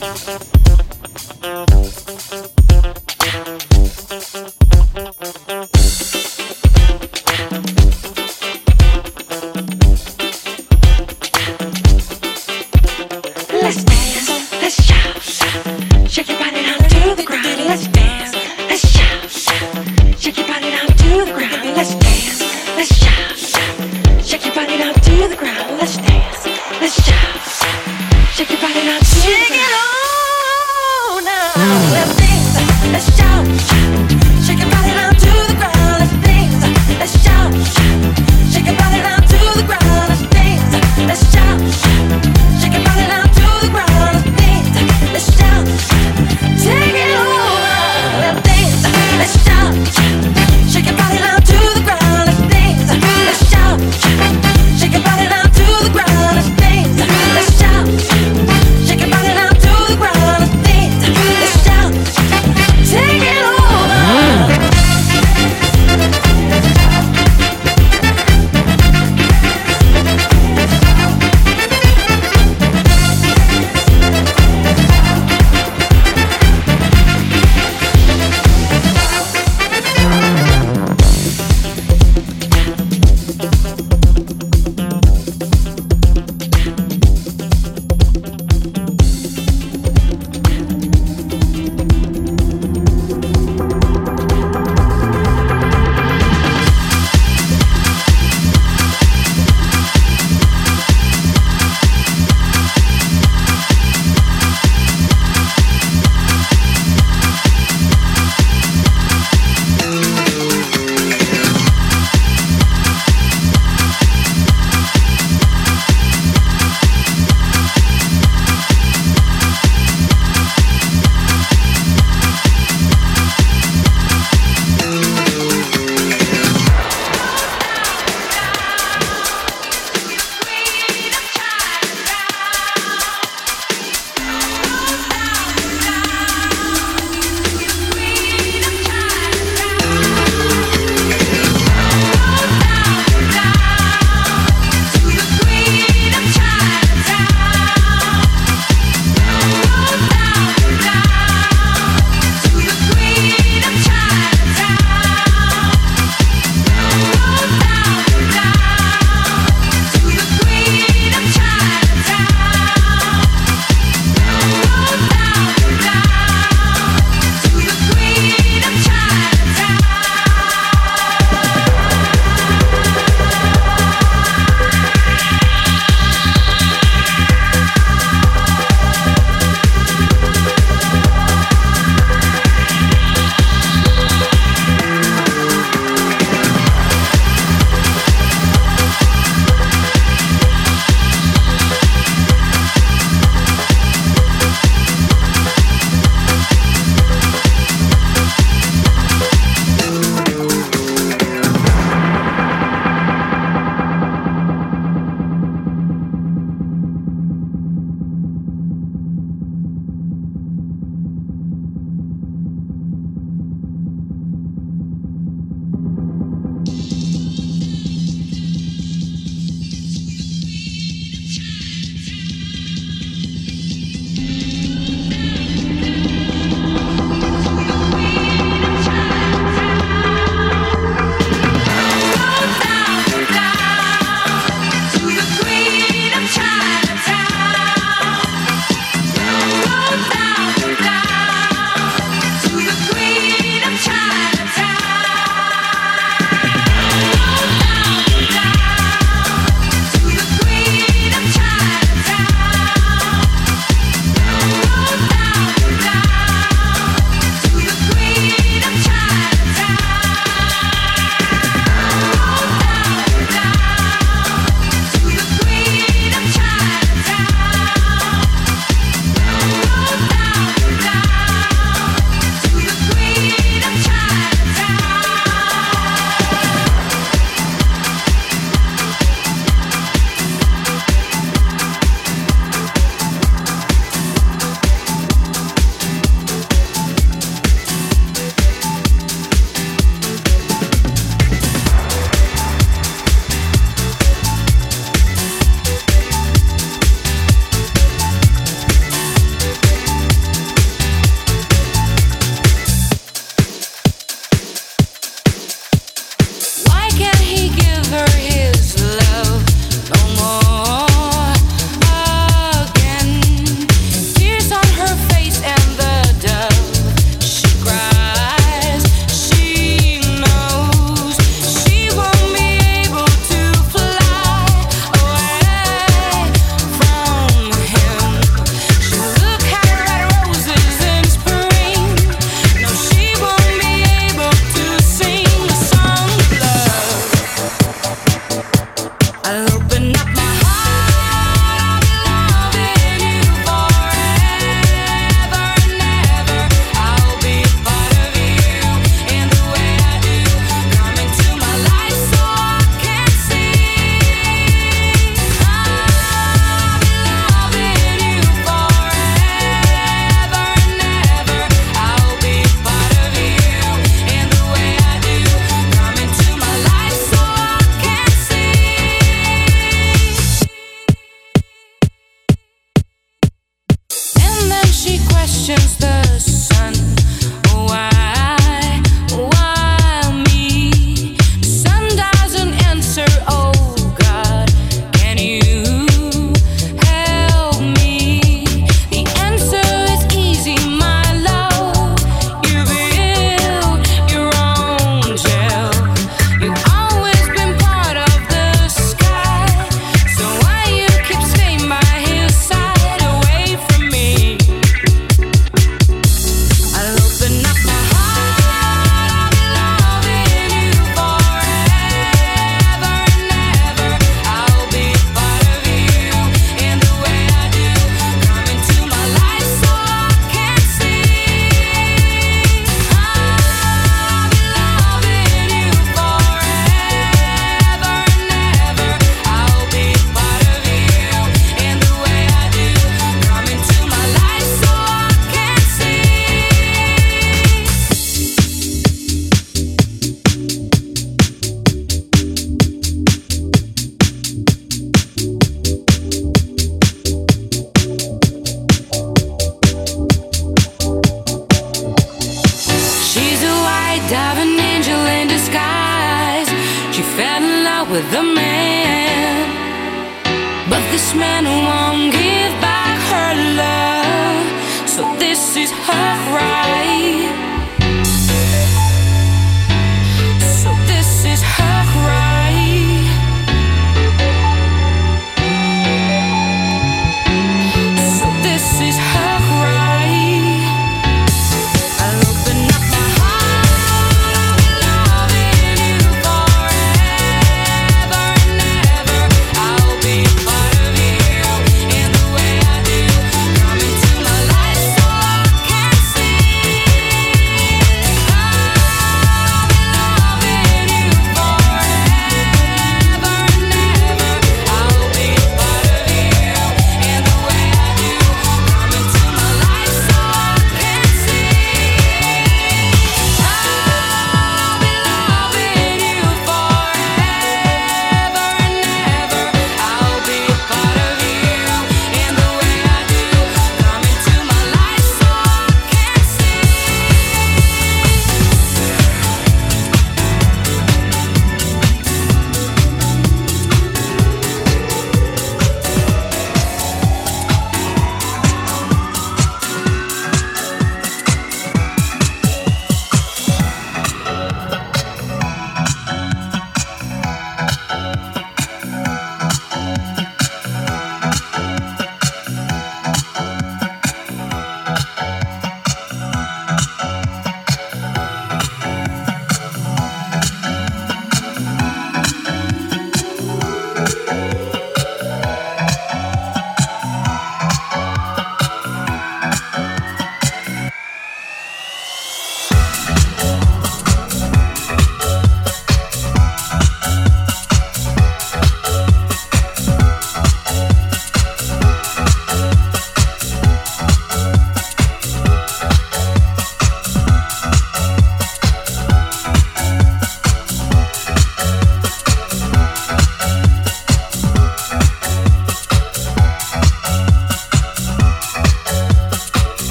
Thank you.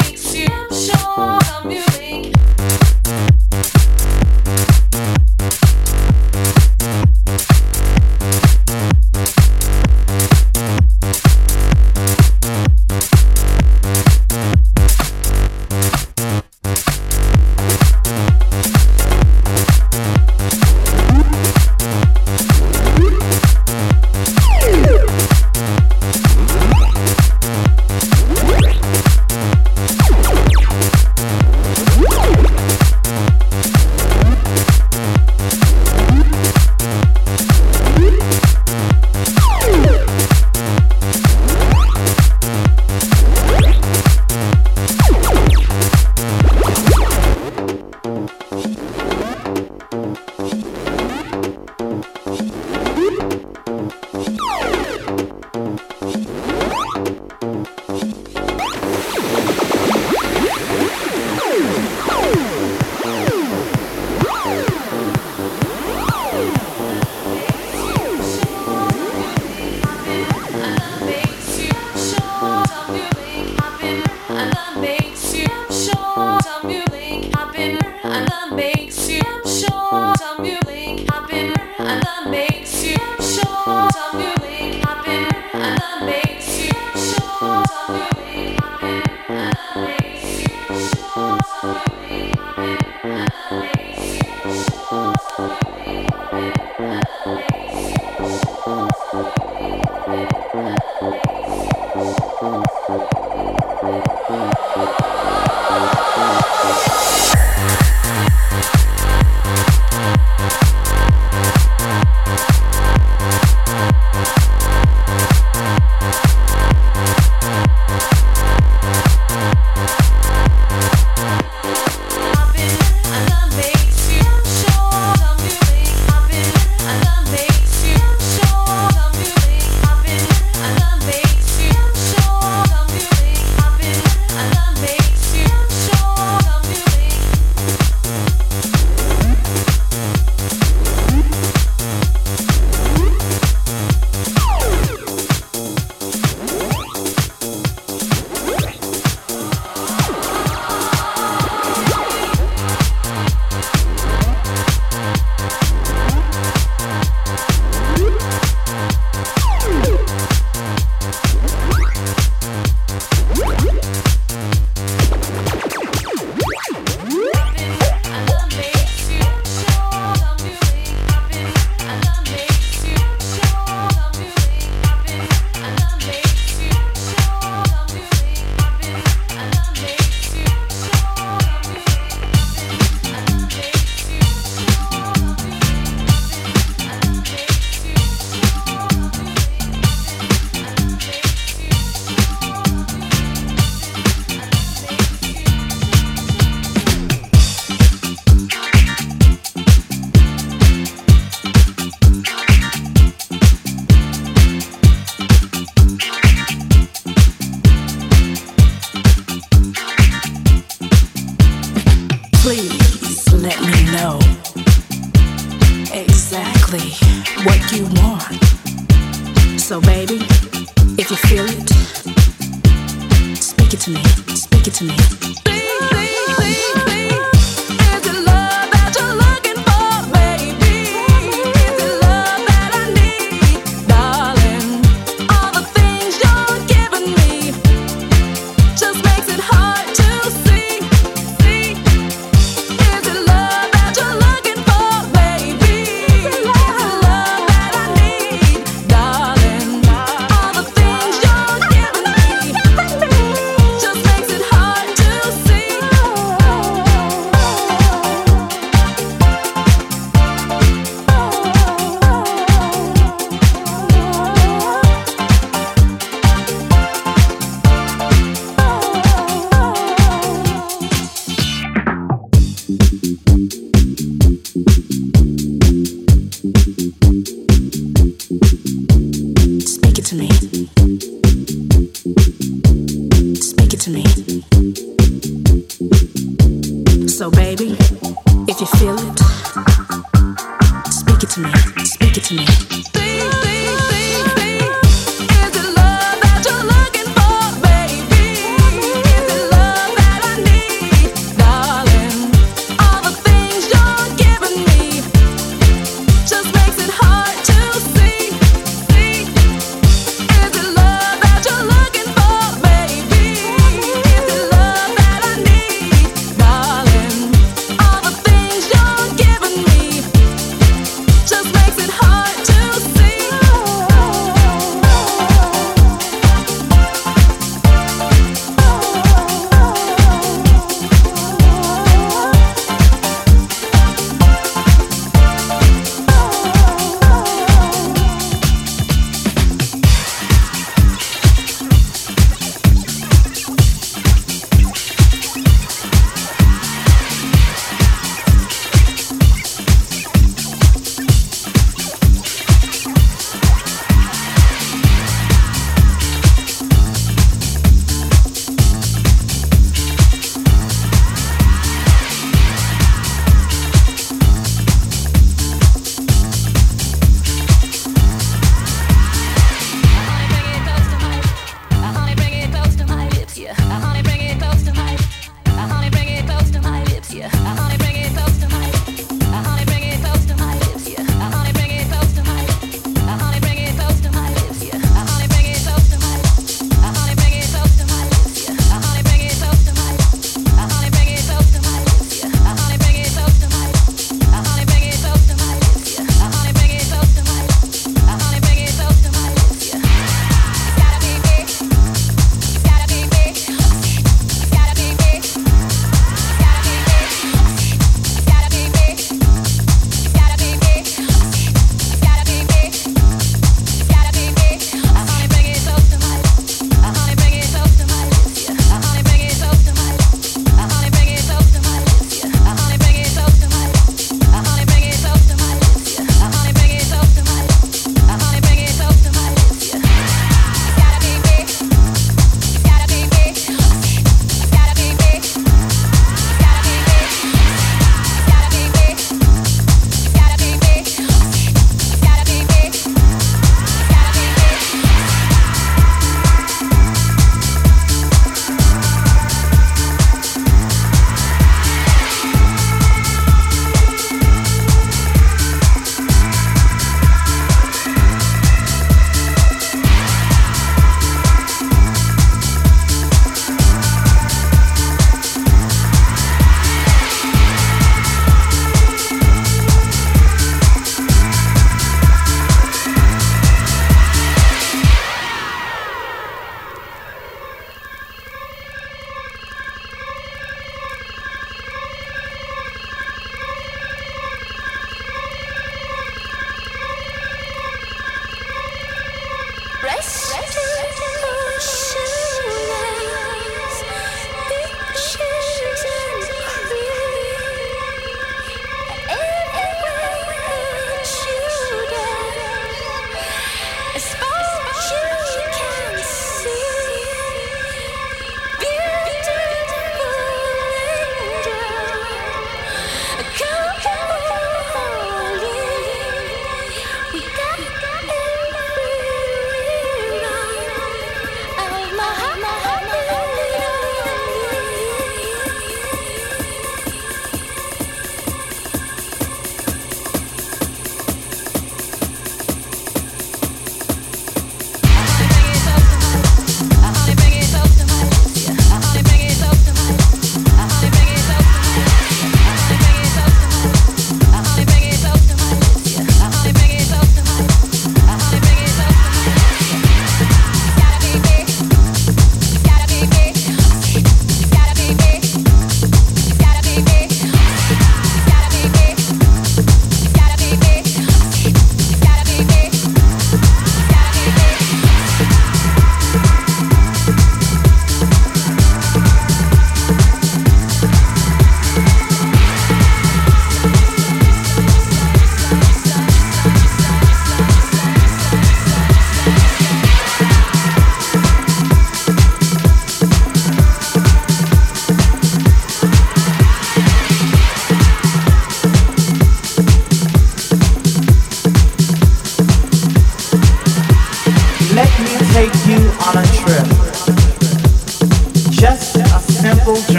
makes you sure of you, make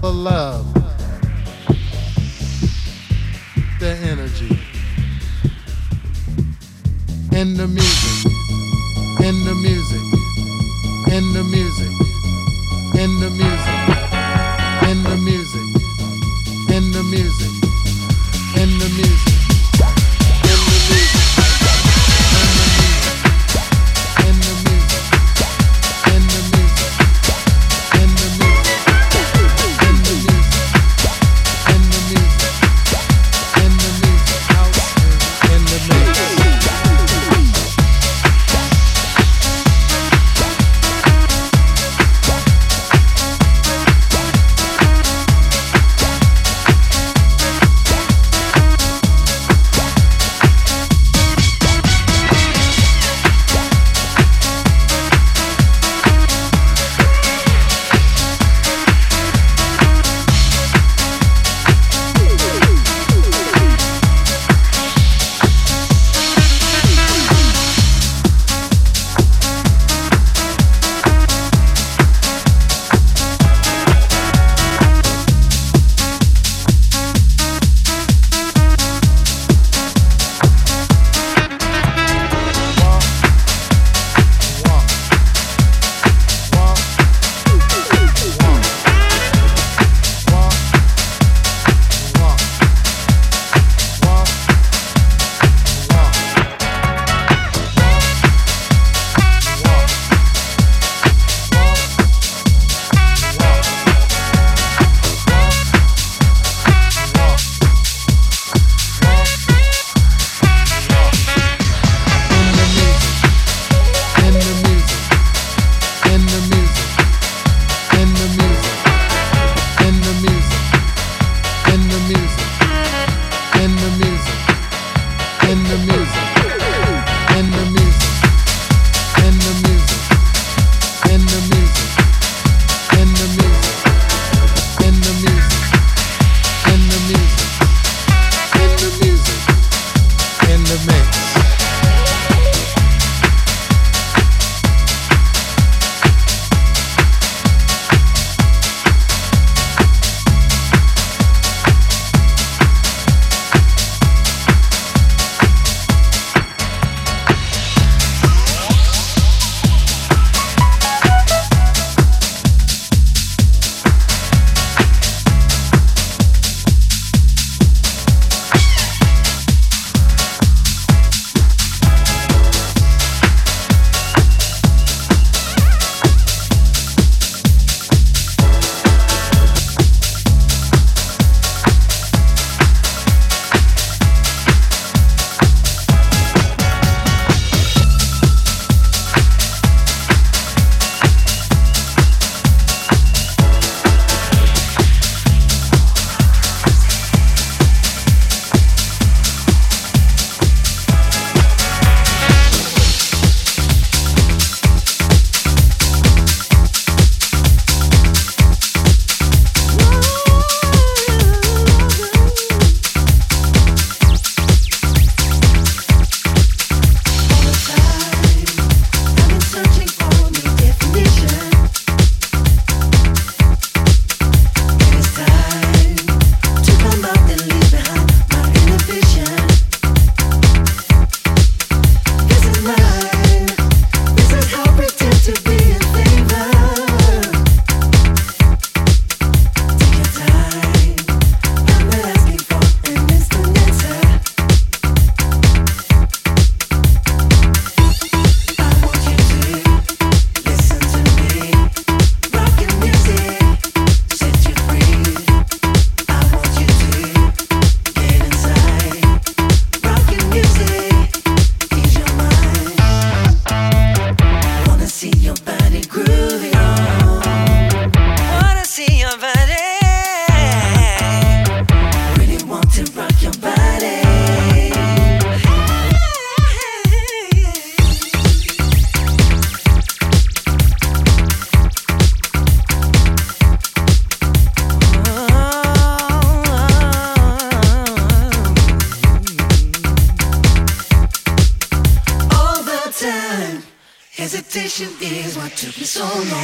the love, the energy, in the music, in the music, in the music, in the music. so long.